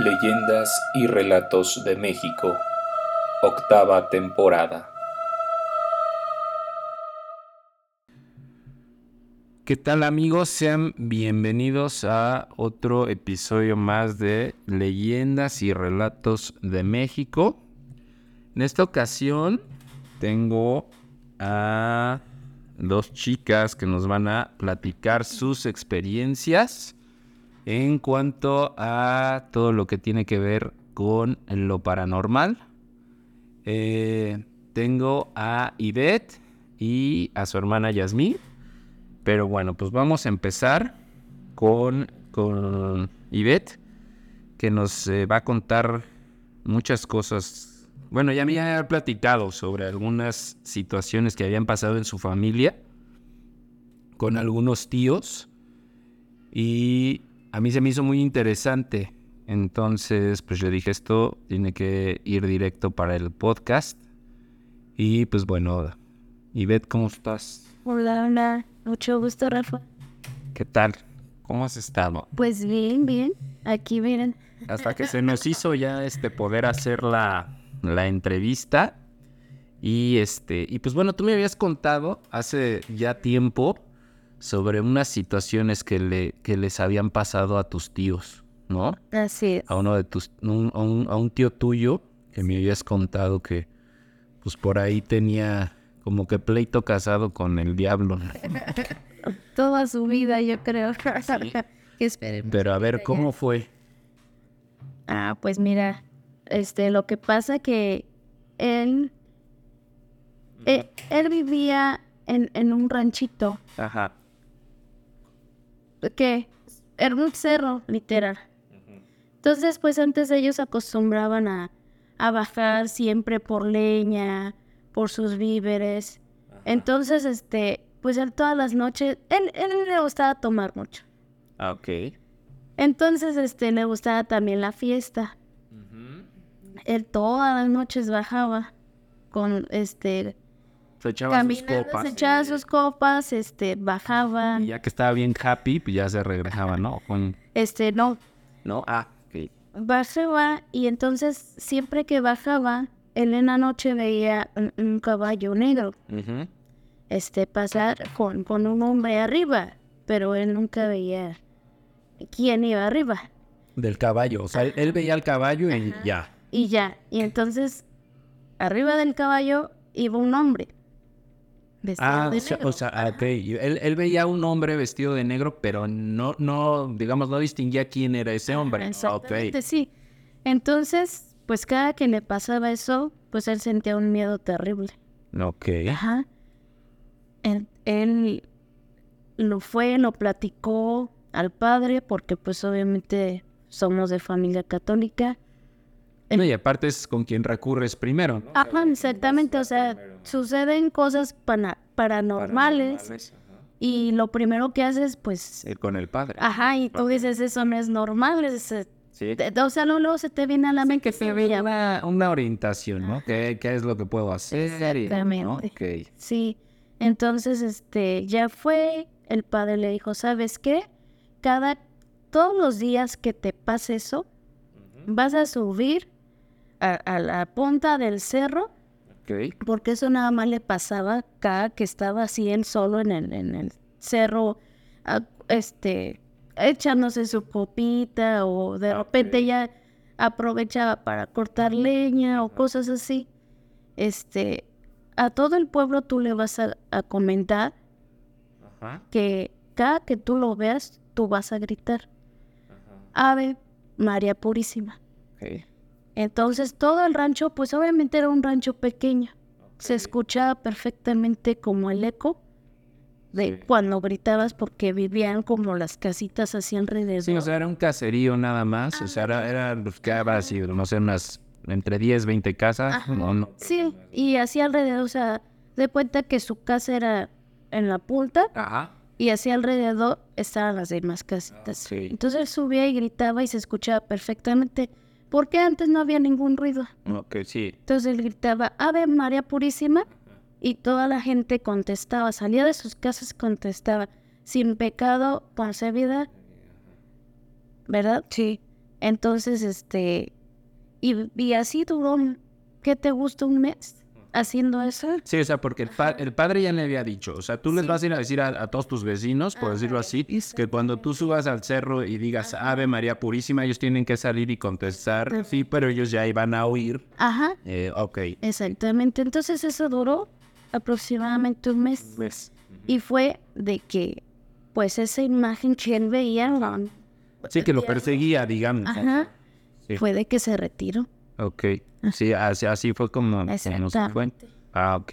Leyendas y Relatos de México, octava temporada. ¿Qué tal amigos? Sean bienvenidos a otro episodio más de Leyendas y Relatos de México. En esta ocasión tengo a dos chicas que nos van a platicar sus experiencias en cuanto a todo lo que tiene que ver con lo paranormal. Eh, tengo a Ivette y a su hermana Yasmín. Pero bueno, pues vamos a empezar con, con Ivette, que nos eh, va a contar muchas cosas. Bueno, ya me había platicado sobre algunas situaciones que habían pasado en su familia con algunos tíos. Y a mí se me hizo muy interesante. Entonces, pues yo dije, esto tiene que ir directo para el podcast. Y pues bueno, Ivette, ¿cómo estás? Hola, hola. Mucho gusto, Rafa. ¿Qué tal? ¿Cómo has estado? Pues bien, bien. Aquí miren. Hasta que se nos hizo ya este poder hacer la, la entrevista. Y este, y pues bueno, tú me habías contado hace ya tiempo sobre unas situaciones que, le, que les habían pasado a tus tíos, ¿no? Así es. A uno de tus, un- a, un, a un tío tuyo que me habías contado que pues por ahí tenía como que pleito casado con el diablo. ¿no? Toda su vida, yo creo. que esperemos. Pero a ver, ¿cómo fue? Ah, pues mira, este, lo que pasa que él, eh, él vivía en, en un ranchito Ajá. Que era un cerro, literal. Entonces, pues antes ellos acostumbraban a, a bajar siempre por leña, por sus víveres. Entonces, este, pues él todas las noches, él, él le gustaba tomar mucho. Ah, ok. Entonces, este, le gustaba también la fiesta. Él todas las noches bajaba con, este, Se echaba sus caminando, copas. se echaba sus copas, este, bajaba, Y ya que estaba bien happy, pues ya se regresaba, ¿no? Con... este, no, ¿No? Ah, ok. bajaba y entonces siempre que bajaba, él en la noche veía un, un caballo negro, este, pasar con, con un hombre arriba, pero él nunca veía quién iba arriba. Del caballo. O sea, él, él veía al caballo y ya. Y ya, y entonces arriba del caballo iba un hombre. Vestido Ah, de o sea, negro. o sea, ah, ok. Él, él veía a un hombre vestido de negro, pero no, no, digamos, no distinguía quién era ese hombre. Ah. Exactamente, sí. Entonces, pues cada que le pasaba eso, pues él sentía un miedo terrible. Ok. Ajá. Él, él lo fue, lo platicó al padre, porque pues obviamente somos de familia católica. No, y aparte es con quien recurres primero, ¿no? Ajá, exactamente, o sea, suceden cosas paranormales y lo primero que haces, pues, Ir con el padre. ajá, y tú dices, eso no es normal, es, eh, sí. te- o sea, luego, luego se te viene a la mente Que te veía una, una orientación, ¿no? ¿Qué, qué es lo que puedo hacer? Exactamente. Sí, entonces, este, ya fue, el padre le dijo, ¿sabes qué? Cada, todos los días que te pase eso, vas a subir a, a la punta del cerro, Porque eso nada más le pasaba cada que estaba así él solo en el, en el cerro, a- este, echándose su copita o de repente ya aprovechaba para cortar leña o cosas así. Este, a todo el pueblo tú le vas a, a comentar Ajá. que cada que tú lo veas, tú vas a gritar, Ave María Purísima. Ok. Entonces todo el rancho, pues obviamente era un rancho pequeño. Se escuchaba perfectamente como el eco de Sí. cuando gritabas porque vivían como las casitas así alrededor. Sí, o sea, era un caserío nada más. O sea, era, era pues, que habrá sido, no sé, unas entre 10, 20 casas. No, no. Sí, y así alrededor, o sea, de cuenta que su casa era en la punta Ajá. y así alrededor estaban las demás casitas. Ok. Entonces él subía y gritaba y se escuchaba perfectamente porque antes no había ningún ruido. Ok, sí. Entonces él gritaba, Ave María Purísima, y toda la gente contestaba, salía de sus casas, contestaba, sin pecado concebida, ¿verdad? Sí. Entonces, este, y, y así duró, ¿qué te gusta un mes? Haciendo eso. Sí, o sea, porque el, pa- el padre ya le había dicho, o sea, tú les vas a ir a decir a, a todos tus vecinos, por decirlo así, que cuando tú subas al cerro y digas Ave María Purísima, ellos tienen que salir y contestar, sí, pero ellos ya iban a oír. Ajá, Eh, ok. exactamente. Entonces eso duró aproximadamente un mes. Pues, Y fue de que, pues esa imagen que él veía, sí, que lo perseguía, digamos. ajá, Sí. fue de que se retiró. Ok. Sí, así, así fue como, como se fue. Ah, ok.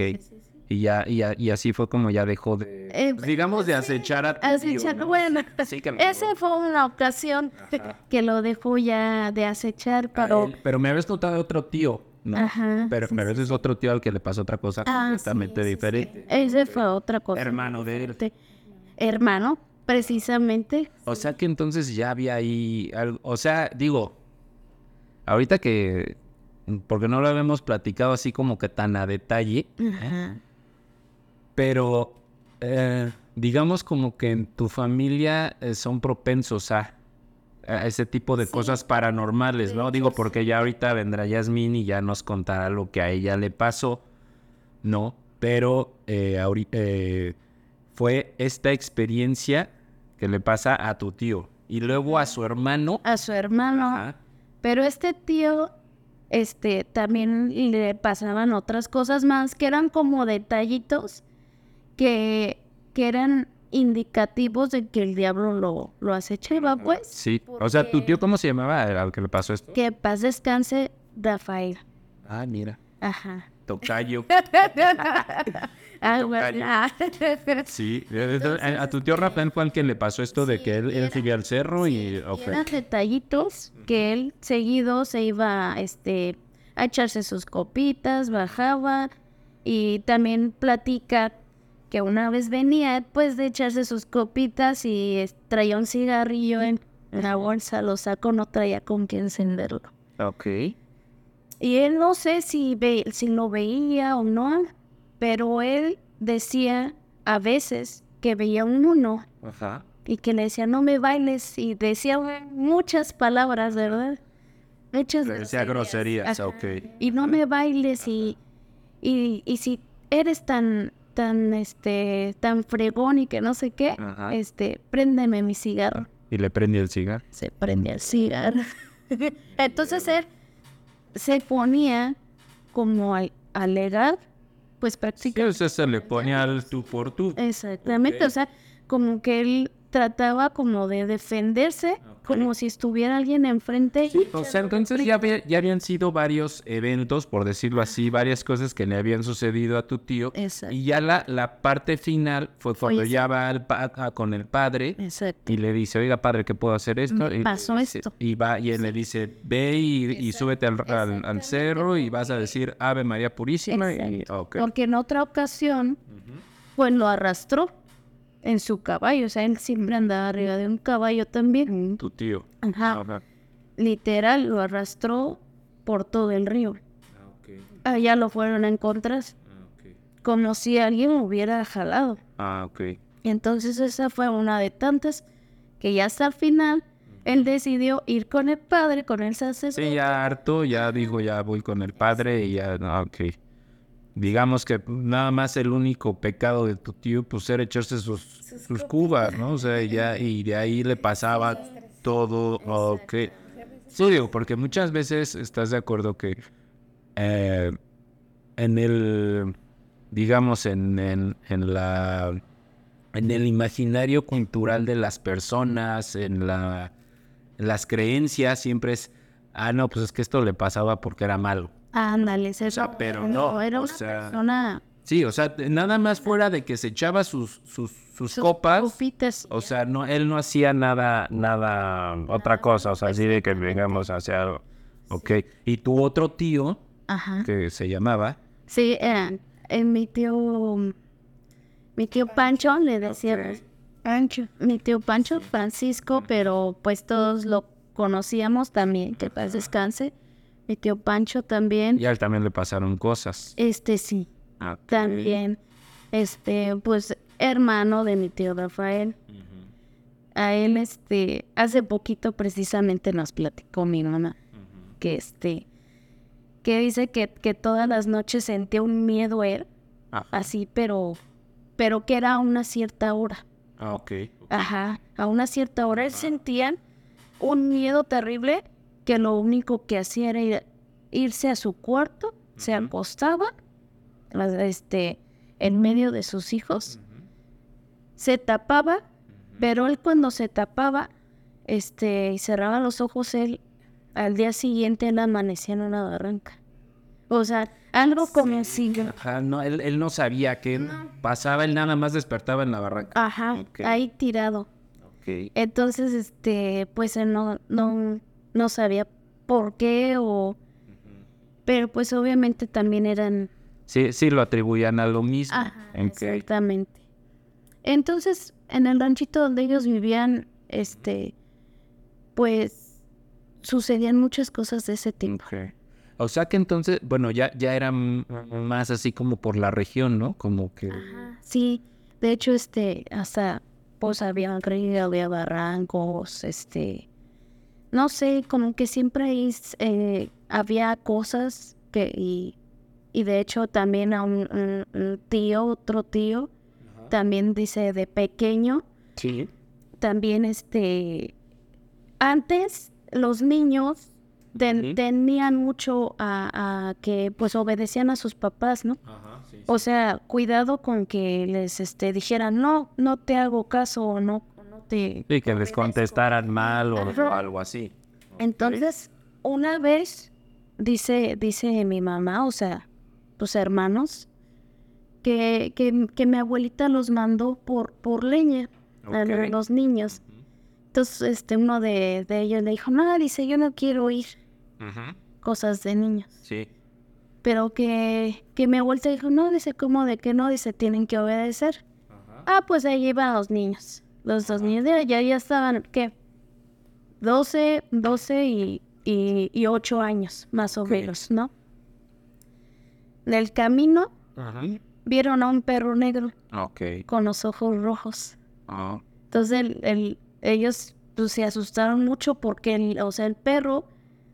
Y ya, y, ya- y así fue como ya dejó de, Eh, pues, digamos, de acechar a Así, tío, ¿no? bueno, Sí, esa fue una ocasión que lo dejó ya de acechar, pero... Pero me habías contado de otro tío, ¿no? Ajá, Pero sí, me habías otro tío al que le pasó otra cosa Ah, completamente sí, sí, diferente. Ese fue otra cosa. Hermano de él. Hermano, precisamente. O sea que entonces ya había ahí algo. O sea, digo, ahorita que. Porque no lo habíamos platicado así como que tan a detalle, Ajá. pero eh, digamos como que en tu familia eh, son propensos a, a ese tipo de cosas paranormales, ¿no? Digo, porque ya ahorita vendrá Yasmín y ya nos contará lo que a ella le pasó, ¿no? Pero eh, ahori- eh, fue esta experiencia que le pasa a tu tío y luego a su hermano. A su hermano. Ajá. Pero este tío, este, también le pasaban otras cosas más que eran como detallitos que, que eran indicativos de que el diablo lo, lo acechaba, pues. Sí. O sea, ¿tu tío cómo se llamaba al que le pasó esto? Que paz descanse, Rafael. Ah, mira. Ajá. Tocayo. Ah. Ah. Sí, a tu tío Rafael fue el que le pasó esto de que él, él sigue al cerro y... ok. Y eran detallitos que él seguido se iba este, a echarse sus copitas, bajaba y también platica que una vez venía pues de echarse sus copitas y traía un cigarrillo en la bolsa, lo sacó, no traía con qué encenderlo. Ok. Y él no sé si, ve, si lo veía o no, pero él decía a veces que veía un uno Ajá. y que le decía no me bailes y decía muchas palabras, ¿verdad? Muchas Le decía groserías, Ajá. ok. Y no me bailes y, y, y si eres tan tan este tan fregón y que no sé qué, Ajá. este préndeme mi cigarro. Y le prendí el cigarro. Se prende el cigarro. Entonces él se ponía como a alegar, pues Sí, prácticamente o sea, se le pone al tú por tú. Exactamente, Ok. o sea, como que él trataba como de defenderse, como si estuviera alguien enfrente. O sea, entonces ya, había- ya habían sido varios eventos, por decirlo así, varias cosas que le habían sucedido a tu tío. Exacto. Y ya la, la parte final fue cuando Oye, ya va al pa- a- con el padre Exacto. y le dice, oiga padre, ¿qué puedo hacer esto? Me Y le pasó esto. Y va y él le dice, ve y, y súbete al, al- al cerro y vas a decir Ave María Purísima. Y, Exacto. ok. Porque en otra ocasión, pues lo arrastró en su caballo, o sea, él siempre andaba arriba de un caballo también. Tu tío. Ajá. Ajá. Literal, lo arrastró por todo el río. Allá lo fueron a encontrar, como si alguien lo hubiera jalado. Ah, ok. Entonces esa fue una de tantas que ya hasta el final él decidió ir con el padre, con el sacerdote. Sí, ya harto, ya digo, ya voy con el padre y ya, no, ok. Digamos que nada más el único pecado de tu tío, pues era echarse sus, sus cubas, ¿no? O sea, ya, y de ahí le pasaba todo, ok. Sí, digo, porque muchas veces estás de acuerdo que eh, en el, digamos, en, en, en la, en el imaginario cultural de las personas, en la, en las creencias, siempre es, ah, no, pues es que esto le pasaba porque era malo. Ándale, se- sea, pero no, era o una sea, persona Sí, o sea, nada más fuera de que se echaba sus, sus, sus, sus copas. copitas. O sea, no, él no hacía nada, nada, otra cosa, o sea, así de que vengamos a hacer algo. Ok. Y tu otro tío, Ajá. que se llamaba, Sí, eh, eh, mi tío, mi tío Pancho le decía Ok. Pancho, mi tío Pancho Francisco, pero pues todos lo conocíamos también, que paz descanse. Mi tío Pancho también, y a él también le pasaron cosas. este sí, Ok. también, este, pues hermano de mi tío Rafael. a él, este, hace poquito precisamente nos platicó mi mamá que este, que dice que, que todas las noches sentía un miedo él, Ajá. así, pero, pero que era a una cierta hora. Ah, ok. Ajá, a una cierta hora él sentía un miedo terrible que lo único que hacía era ir- irse a su cuarto, se acostaba, este, en medio de sus hijos, se tapaba, pero él cuando se tapaba, este, y cerraba los ojos, él al día siguiente él amanecía en una barranca. O sea, algo como si... Ajá, no, él, él no sabía qué pasaba, él nada más despertaba en la barranca. Ajá, ahí tirado. Ok. Entonces, este, pues él no, no, no sabía por qué o... Pero pues obviamente también eran... Sí, sí, lo atribuían a lo mismo. Ajá, exactamente. Entonces, en el ranchito donde ellos vivían, este, pues sucedían muchas cosas de ese tipo. O sea que entonces, bueno, ya, ya era más así como por la región, ¿no? Como que... Ajá, sí, de hecho, este, hasta, pues había río, había barrancos, este, no sé, como que siempre eh, había cosas que, y, y de hecho también a un, un- un tío, otro tío, también dice de pequeño, Sí. también este, antes los niños ten- tenían mucho a, a que pues obedecían a sus papás, ¿no? Ajá, sí. O sea, cuidado con que les este, dijeran, no, no te hago caso o no te... Sí, que les obedezco". contestaran mal o, algo así. Entonces, una vez, dice, dice mi mamá, o sea, tus hermanos, que, que, que mi abuelita los mandó por, por leña a los niños. Entonces, este, uno de, de ellos le dijo, no, dice, yo no quiero oír Ujú. cosas de niños. Sí. Pero que, que mi abuelita dijo, no, dice, ¿cómo de que no? Dice, tienen que obedecer. Ah, pues ahí iban los niños. Los dos niños ya, ya, estaban, ¿qué? 12, 12 y, y, y 8 años, más o menos, ¿no? En el camino Ajá. vieron a un perro negro con los ojos rojos. Ah, Entonces el, el- ellos pues, se asustaron mucho porque, el, o sea, el perro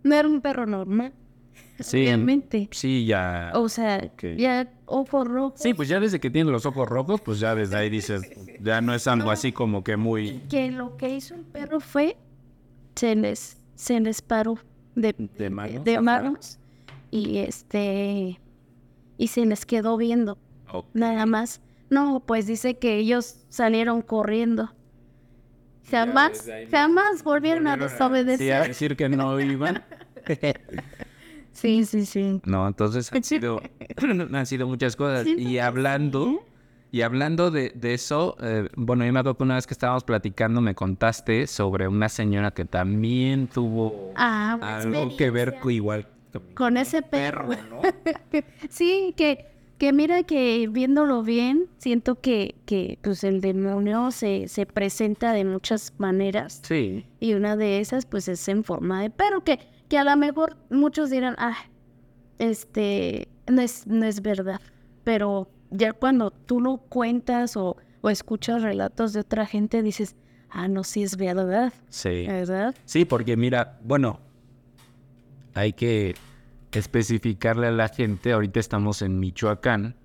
no era un perro normal. Sí, en- Obviamente. sí, ya. O sea, ya ojos rojos. Sí, pues ya desde que tiene los ojos rojos, pues ya desde ahí dices, ya no es algo así como que muy que lo que hizo el perro fue se les se les paró de, de manos. de Ajá. manos y este y se les quedó viendo nada más no pues dice que ellos salieron corriendo jamás jamás volvieron a Sí, a desobedecer decir que no iban. sí sí sí No, entonces han sido, han sido muchas cosas. Sí, Y hablando, y hablando de, de eso, eh, bueno, yo me acuerdo que una vez que estábamos platicando me contaste sobre una señora que también tuvo ah algo que ver con igual. con ese perro ¿no? Sí, que, que mira que viéndolo bien, siento que, que pues el demonio se, se presenta de muchas maneras. Sí. Y una de esas, pues, es en forma de perro, que, que a lo mejor muchos dirán, ah, este, no es, no es verdad. Pero ya cuando tú lo cuentas o, o escuchas relatos de otra gente, dices, ah, no, sí es verdad, Sí. ¿verdad? Sí, porque mira, bueno, hay que especificarle a la gente, ahorita estamos en Michoacán,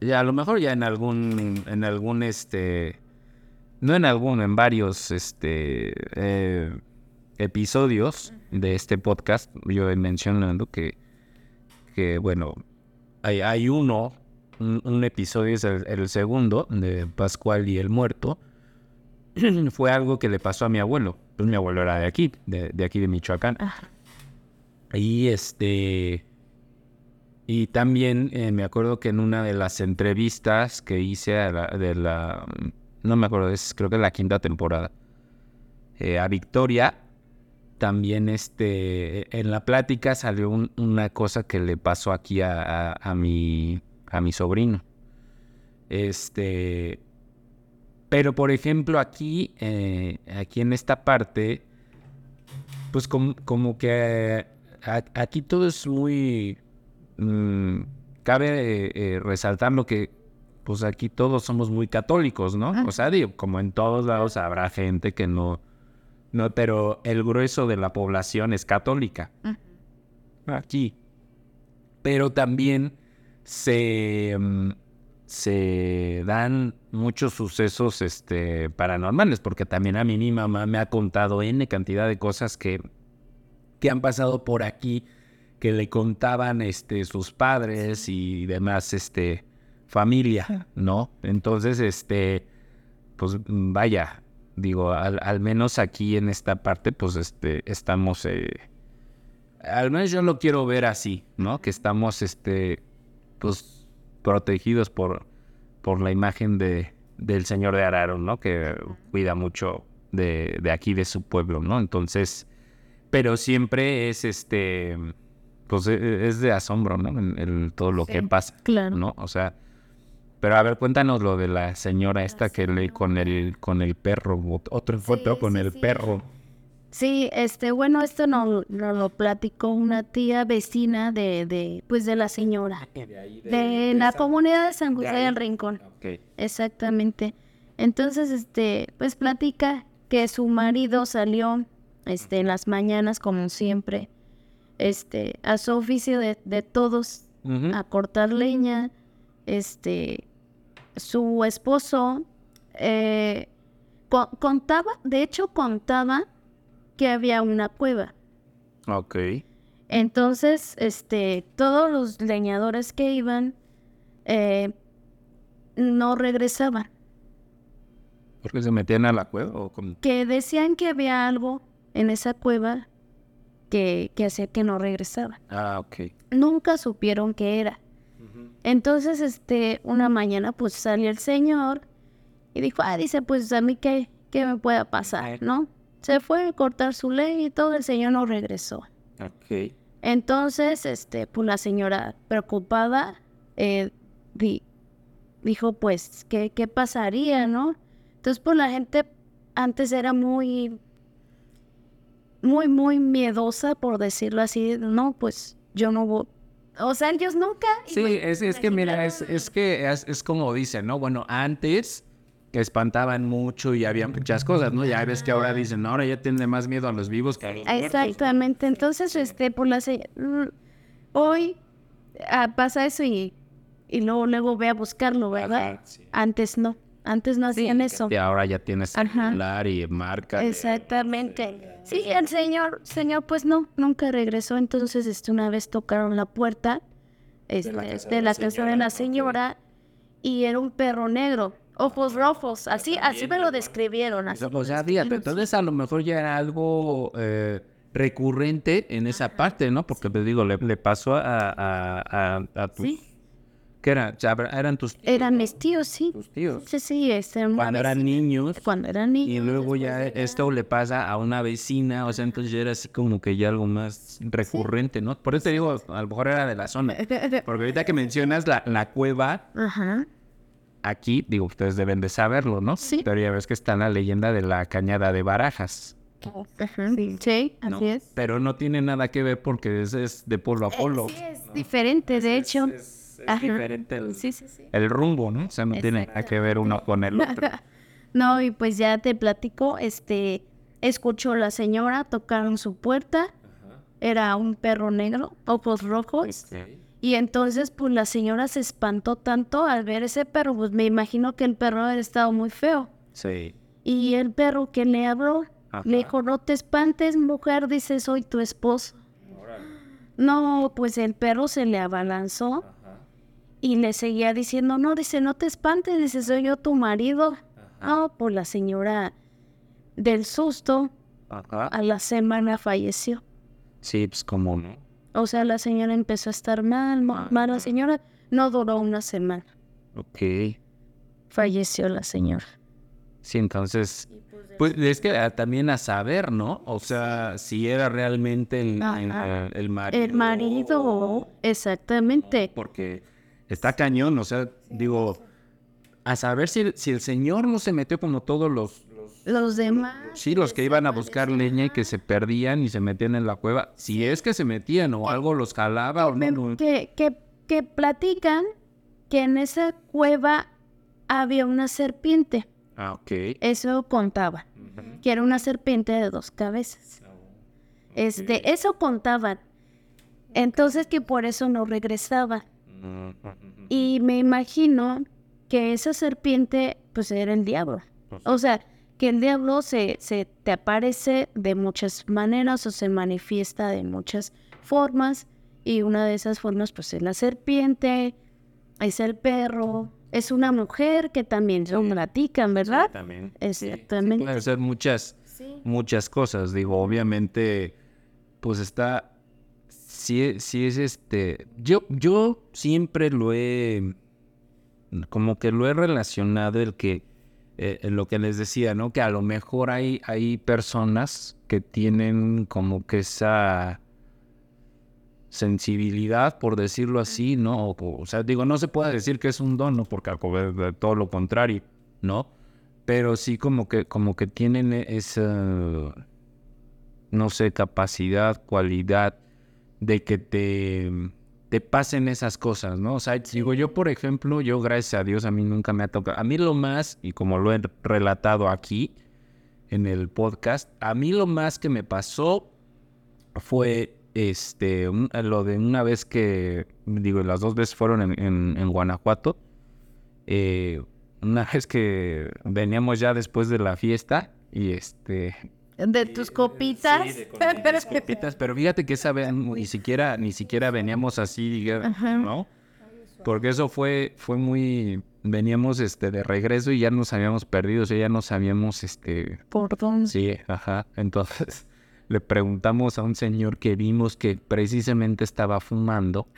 y a lo mejor ya en algún, en algún, este, no en algún, en varios, este, eh, episodios de este podcast, yo he mencionado que, que bueno, hay, hay uno, un, un episodio es el, el segundo, de Pascual y el muerto, fue algo que le pasó a mi abuelo. Pues mi abuelo era de aquí, de, de aquí de Michoacán. Ajá. Y este. Y también eh, me acuerdo que en una de las entrevistas que hice a la- de la. No me acuerdo, es creo que la quinta temporada. eh, a Victoria. También este. En la plática salió un- una cosa que le pasó aquí a, a- a mi. a mi sobrino. Este. Pero por ejemplo, aquí. eh, aquí en esta parte. Pues com- como que a- aquí todo es muy... mm, cabe eh, eh, resaltar lo que pues aquí todos somos muy católicos, ¿no? O sea, digo, como en todos lados habrá gente que no, no, pero el grueso de la población es católica. Aquí. Pero también se, mm, se dan muchos sucesos este, paranormales, porque también a mí mi mamá me ha contado N cantidad de cosas que, que han pasado por aquí, que le contaban este, sus padres y demás este, familia, ¿no? Entonces, este, pues vaya, digo, al, al menos aquí en esta parte, pues este, estamos, eh, al menos yo lo quiero ver así, ¿no? Que estamos, este, pues, protegidos por, por la imagen de, del señor de Araro, ¿no? Que cuida mucho de, de aquí, de su pueblo, ¿no? Entonces, pero siempre es, este, pues, e- es de asombro, ¿no? En, en todo lo que pasa, claro. ¿no? O sea, pero a ver, cuéntanos lo de la señora esta que le con el con el perro, ot- otra foto Sí, con sí, el sí. perro. Sí, este, bueno, esto no, no lo platicó una tía vecina de, de, pues de la señora, de, la comunidad de San José ahí. del Rincón, Ok. exactamente. Entonces, este, pues platica que su marido salió, este, en las mañanas como siempre, este, a su oficio de, de todos, a cortar leña, este, su esposo eh, co- contaba, de hecho contaba que había una cueva. Ok. Entonces, este, todos los leñadores que iban eh, no regresaban, ¿Porque se metían a la cueva o que decían que había algo en esa cueva que, que hacía que no regresaban. Ah, ok. Nunca supieron qué era. Entonces, este, una mañana, pues salió el señor y dijo, ah, dice, pues a mí qué, qué me pueda pasar, ¿no? Se fue a cortar su ley y todo, el señor no regresó. Ok. Entonces, este, pues la señora preocupada eh, di- dijo, pues, ¿qué, ¿qué pasaría, no? Entonces, pues la gente antes era muy, muy, muy miedosa, por decirlo así. No, pues yo no voy. O sea, ellos nunca. Sí, es, es que mira, es, es que es, es como dicen, ¿no? Bueno, antes que espantaban mucho y había muchas cosas, ¿no? Ya ves que ahora dicen, "No, ahora ya tiene más miedo a los vivos que a los muertos". Exactamente. Entonces, este, por la mm, hoy ah, pasa eso y, y luego, luego ve a buscarlo, ¿verdad? Ajá, sí. Antes no. Antes no hacían eso. Y ahora ya tienes Ajá. celular y marca. Exactamente. Sí, el señor, señor, pues no, nunca regresó. Entonces, este, una vez tocaron la puerta este, de la casa de la, casa de la señora y era un perro negro, ojos rojos, así, así me lo describieron. Así O sea, fíjate, entonces a lo mejor ya era algo eh, recurrente en esa parte, ¿no? Porque te digo, le, le pasó a, a, a, a tus... Sí. ¿Qué era? Eran tus, Eran mis tíos, sí. tus tíos. Sí, sí, este, Cuando eran niños. Cuando eran Y niños. luego después ya esto le pasa a una vecina, o sea, entonces ya era así como que ya algo más recurrente, ¿no? Por eso te digo, a lo mejor era de la zona. Porque ahorita que mencionas la, la cueva, Ajá. aquí, digo, ustedes deben de saberlo, ¿no? Sí. Pero ya ves que está la leyenda de la cañada de barajas. Ajá. Sí, ¿no? así es. Pero no tiene nada que ver porque es, es de polo a polo. Sí, es diferente, de hecho. Ajá. diferente el, Sí, sí, sí. el rumbo, ¿no? O sea, no tiene nada que ver uno con el otro. No, y pues ya te platico, este, escuchó la señora, tocaron su puerta, era un perro negro, ojos rojos, y entonces pues la señora se espantó tanto al ver ese perro, pues me imagino que el perro había estado muy feo, Sí. y el perro que le habló, Ajá. le dijo, no te espantes mujer, dice, soy tu esposo. No, pues el perro se le abalanzó y le seguía diciendo, no, dice, no te espantes, dice, soy yo tu marido. No, pues la señora del susto Ajá. a la semana falleció. Sí, pues como no. O sea, la señora empezó a estar mal, ma- mal, la señora no duró una semana. Ok. Falleció la señora. Sí, entonces, pues es que ah, también a saber, ¿no? O sea, si era realmente el, el marido. El marido, exactamente. Porque está cañón, o sea, digo, a saber si, si el señor no se metió como todos los, los- Los demás. sí, los que iban a buscar leña y que se perdían y se metían en la cueva, si es que se metían o algo los jalaba o no. que, que, que platican que en esa cueva había una serpiente. Ah, ok. Eso contaba, que era una serpiente de dos cabezas. Este, eso contaban. Entonces que por eso no regresaba. Y me imagino que esa serpiente, pues era el diablo. O sea, que el diablo se, se te aparece de muchas maneras o se manifiesta de muchas formas. Y una de esas formas, pues es la serpiente, es el perro, es una mujer que también son platican, ¿verdad? También. Exactamente. Puede ser muchas, Sí. muchas cosas. Digo, obviamente, pues está. Sí, sí es este. Yo, yo siempre lo he. Como que lo he relacionado el que. eh, lo que les decía, ¿no? Que a lo mejor hay, hay personas que tienen como que esa sensibilidad, por decirlo así, ¿no? O, sea, digo, no se puede decir que es un don, ¿no? Porque todo lo contrario, ¿no? Pero sí como que, como que tienen e- esa, no sé, capacidad, cualidad de que te, te pasen esas cosas, ¿no? O sea, digo, yo, por ejemplo, yo, gracias a Dios, a mí nunca me ha tocado. A mí lo más, y como lo he relatado aquí en el podcast, a mí lo más que me pasó fue este un- lo de una vez que, digo, las dos veces fueron en, en- en Guanajuato. eh, una vez que veníamos ya después de la fiesta y este De tus copitas. las copitas, pero fíjate que esa vez ni siquiera ni siquiera veníamos así. ¿no? Porque eso fue fue muy veníamos este de regreso y ya nos habíamos perdido, o sea, ya no sabíamos este ¿Por dónde? Sí, ajá. Entonces le preguntamos a un señor que vimos que precisamente estaba fumando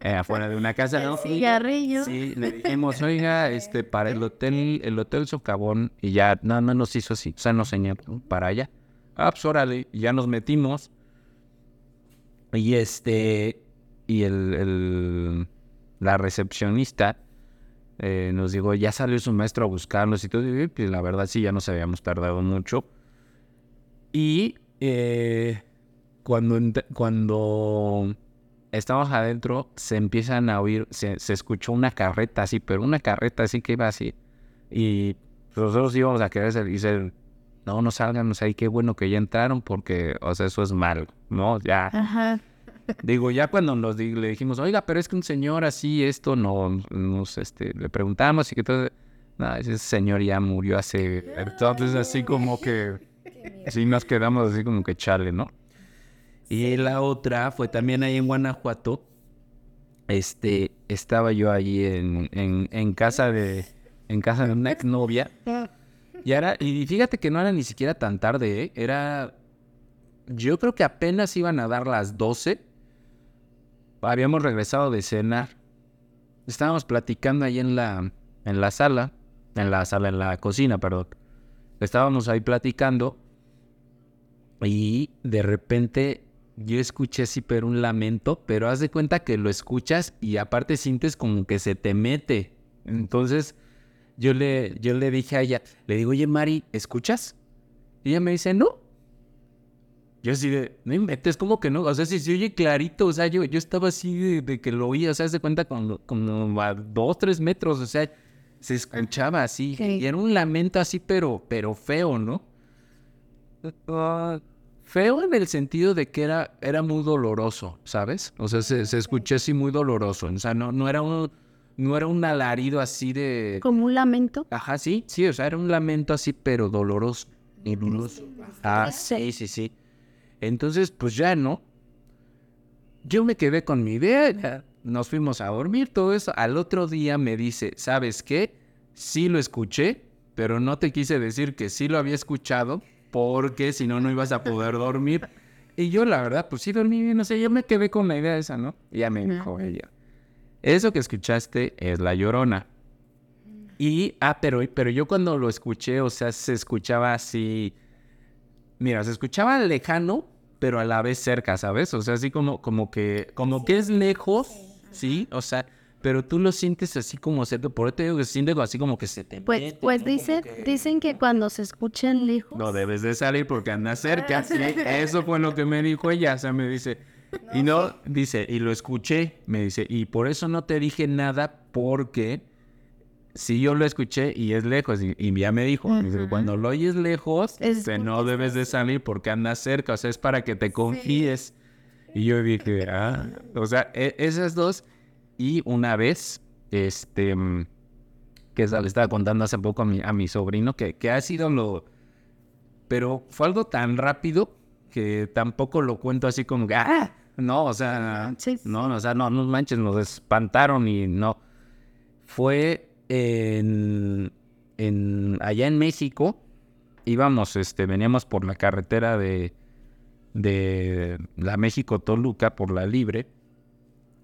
eh, afuera de una casa, ¿no? Cigarrillo. Sí, le dijimos, oiga, este, para el hotel, el hotel Socavón, y ya nada más nos hizo así, o sea, nos señaló para allá. Ah, pues órale, ya nos metimos. Y este, y el, el- la recepcionista eh, nos dijo, ya salió su maestro a buscarnos y todo, y pues la verdad sí, ya nos habíamos tardado mucho. Y eh, cuando, cuando estábamos adentro, se empiezan a oír, se, se escuchó una carreta así, pero una carreta así que iba así. Y nosotros íbamos a querer salir y dice, no, no salgan, o sea, y qué bueno que ya entraron porque, o sea, eso es malo, ¿no? Ya. Ajá. Digo, ya cuando nos di- le dijimos, oiga, pero es que un señor así, esto, no, nos, este, le preguntamos y que todo, no, ese señor ya murió hace, entonces así como que, sí nos quedamos así como que chale, ¿no? Y la otra fue también ahí en Guanajuato, este, estaba yo ahí en, en, en casa de, en casa de una exnovia, y era, y fíjate que no era ni siquiera tan tarde, ¿eh? Era, yo creo que apenas iban a dar las 12. Habíamos regresado de cenar. Estábamos platicando ahí en la, en la sala, en la sala, en la cocina, perdón. Estábamos ahí platicando y de repente yo escuché así, pero un lamento, pero haz de cuenta que lo escuchas y aparte sientes como que se te mete. Entonces yo le, yo le dije a ella, le digo, oye Mari, ¿escuchas? Y ella me dice, no. Yo así de, no inventes, como que no, o sea, si se oye clarito, o sea, yo, yo estaba así de, de que lo oía, o sea, se cuenta como, como a dos, tres metros, o sea, se escuchaba así, Sí. y era un lamento así, pero, pero feo, ¿no? Ah, feo en el sentido de que era, era muy doloroso, ¿sabes? O sea, se, se escuchó así muy doloroso, o sea, no, no era un, no era un alarido así de... Como un lamento. Ajá, sí, sí, o sea, era un lamento así, pero doloroso. Doloroso. Ah, sí, sí, sí. Entonces, pues ya no. Yo me quedé con mi idea, ya nos fuimos a dormir, todo eso. Al otro día me dice, ¿sabes qué? Sí lo escuché, pero no te quise decir que sí lo había escuchado, porque si no, no ibas a poder dormir. Y yo, la verdad, pues sí dormí bien, no sé, yo me quedé con la idea esa, ¿no? Y ya me dijo ella, eso que escuchaste es La Llorona. Y, ah, pero, pero yo cuando lo escuché, o sea, se escuchaba así. Mira, se escuchaba lejano, pero a la vez cerca, ¿sabes? O sea, así como, como que, como que es lejos, ¿sí? O sea, pero tú lo sientes así como cerca. Por eso te digo que se siente así como que se te Pues, mete, pues ¿no? Dicen, que- dicen que cuando se escuchan lejos. No debes de salir porque anda cerca, ¿sí? Eso fue lo que me dijo ella, o sea, me dice. Y no, dice, y lo escuché, me dice, y por eso no te dije nada porque sí yo lo escuché y es lejos. Y, y ya me dijo, me dice, Ujú. cuando lo oyes lejos, Es este, no debes de salir porque andas cerca. O sea, es para que te confíes. Y yo dije, ah, o sea, e- esas dos. Y una vez, este, que le estaba contando hace poco a mi, a mi sobrino, que, que ha sido lo... Pero fue algo tan rápido que tampoco lo cuento así como, que, ah, no, o sea, sí. no, o sea, no, no manches, nos espantaron y no. Fue en, en allá en México, íbamos, este, veníamos por la carretera de, de la México-Toluca, por la Libre,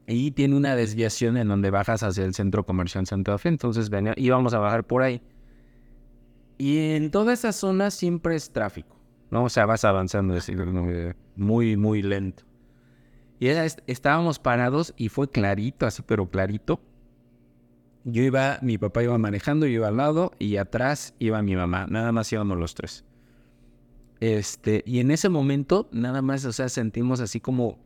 y tiene una desviación en donde bajas hacia el centro comercial Santa Fe, entonces venía, íbamos a bajar por ahí. Y en toda esa zona siempre es tráfico, ¿no? O sea, vas avanzando así, muy, muy lento. Y estábamos parados y fue clarito, así, pero clarito. Yo iba, mi papá iba manejando, yo iba al lado y atrás iba mi mamá. Nada más íbamos los tres. Este, y en ese momento, nada más, o sea, sentimos así como,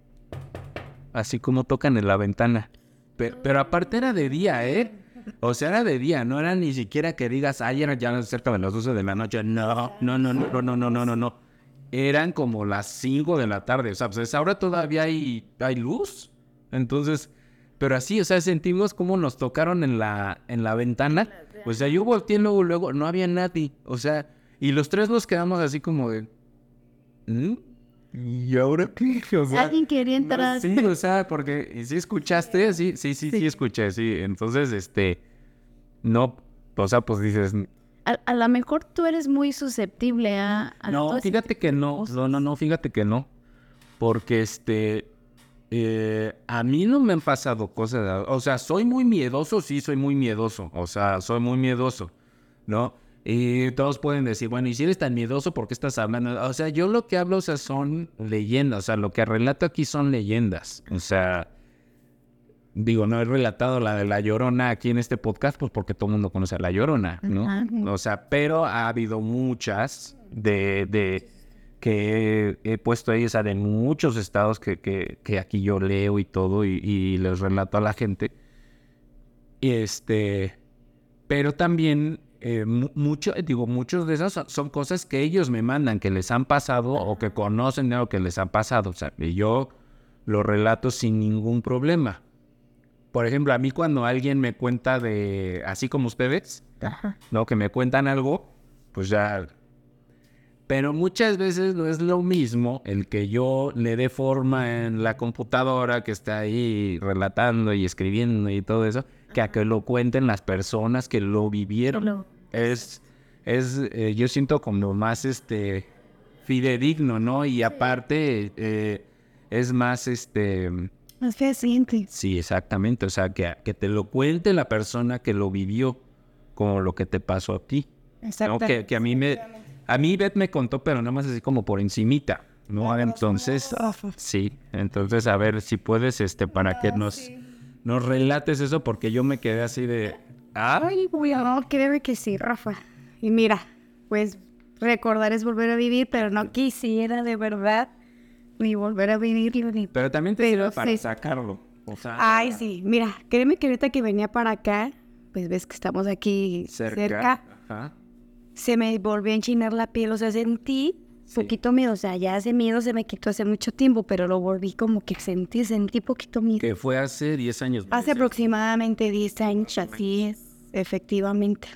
así como tocan en la ventana. Pero, pero aparte era de día, ¿eh? O sea, era de día, no era ni siquiera que digas, ay, era ya cerca de las 12 de la noche. No, no, no, no, no, no, no, no, no, no. Eran como las 5 de la tarde. O sea, pues ahora todavía hay, hay luz. Entonces, pero así, o sea, sentimos como nos tocaron en la, en la ventana. O sea, yo volteé luego, luego, no había nadie. O sea, y los tres nos quedamos así como de. ¿Mm? ¿Y ahora qué? O sea, Alguien quería no, entrar. sí, o sea, porque ¿y sí escuchaste, sí, sí, sí, sí, escuché, sí. Entonces, este, no, o sea, pues dices, A, a lo mejor tú eres muy susceptible a... a no, fíjate tipo que no, no, no, no, fíjate que no, porque este, eh, a mí no me han pasado cosas, o sea, soy muy miedoso, sí, soy muy miedoso, o sea, soy muy miedoso, ¿no? Y todos pueden decir, bueno, y si eres tan miedoso, ¿por qué estás hablando? O sea, yo lo que hablo, o sea, son leyendas, o sea, lo que relato aquí son leyendas, o sea, digo, no he relatado la de La Llorona aquí en este podcast, pues porque todo el mundo conoce a La Llorona, ¿no? O sea, pero ha habido muchas de, de que he, he puesto ahí, o sea, de muchos estados que, que, que aquí yo leo y todo y, y les relato a la gente. Y este, pero también eh, mucho, digo, muchos de esos son, cosas que ellos me mandan, que les han pasado o que conocen algo que les ha pasado. O sea, y yo lo relato sin ningún problema. Por ejemplo, a mí cuando alguien me cuenta de, así como ustedes, Ajá. ¿no? Que me cuentan algo, pues ya. Pero muchas veces no es lo mismo el que yo le dé forma en la computadora que está ahí relatando y escribiendo y todo eso, que a que lo cuenten las personas que lo vivieron. Es, es eh, yo siento como más este fidedigno, ¿no? Y aparte eh, es más este Es fehaciente. Sí, exactamente. O sea, que, que te lo cuente la persona que lo vivió, como lo que te pasó a ti. ¿no? Que, que a mí me... A mí Beth me contó, pero nada más así como por encimita, ¿no? Entonces, sí. Entonces, a ver si puedes, este, para que nos, nos relates eso, porque yo me quedé así de... Ay, no, créeme que sí, Rafa. Y mira, pues recordar es volver a vivir, pero no quisiera de verdad ni volver a vivirlo ni... pero también te sirve Pero para sí. sacarlo. O sea, Ay, sí, mira, créeme que ahorita que venía para acá, pues ves que estamos aquí cerca. cerca, Ajá. se me volvió a enchinar la piel, o sea, sentí Sí. poquito miedo, o sea, ya ese miedo se me quitó hace mucho tiempo, pero lo volví como que sentí, sentí poquito miedo. Que fue hace 10 años. Hace aproximadamente 10 años, así es, efectivamente.